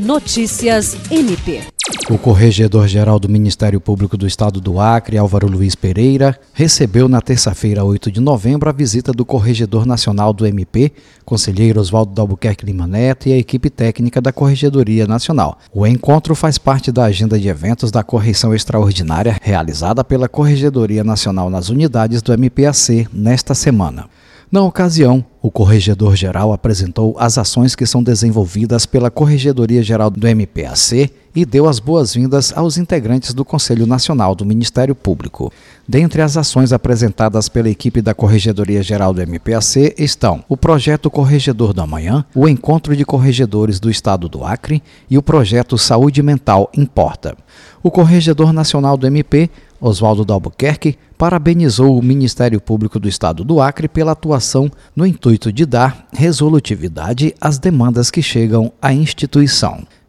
Notícias MP. O Corregedor-Geral do Ministério Público do Estado do Acre, Álvaro Luiz Pereira, recebeu na terça-feira, 8 de novembro, a visita do Corregedor Nacional do MP, conselheiro Oswaldo Dalbuquerque Lima Neto e a equipe técnica da Corregedoria Nacional. O encontro faz parte da agenda de eventos da correição extraordinária realizada pela Corregedoria Nacional nas unidades do MPAC nesta semana. Na ocasião, o Corregedor-Geral apresentou as ações que são desenvolvidas pela Corregedoria-Geral do MPAC e deu as boas-vindas aos integrantes do Conselho Nacional do Ministério Público. Dentre as ações apresentadas pela equipe da Corregedoria-Geral do MPAC estão o Projeto Corregedor da Manhã, o Encontro de Corregedores do Estado do Acre e o Projeto Saúde Mental Importa. O Corregedor Nacional do MP Oswaldo Dalbuquerque parabenizou o Ministério Público do Estado do Acre pela atuação no intuito de dar resolutividade às demandas que chegam à instituição.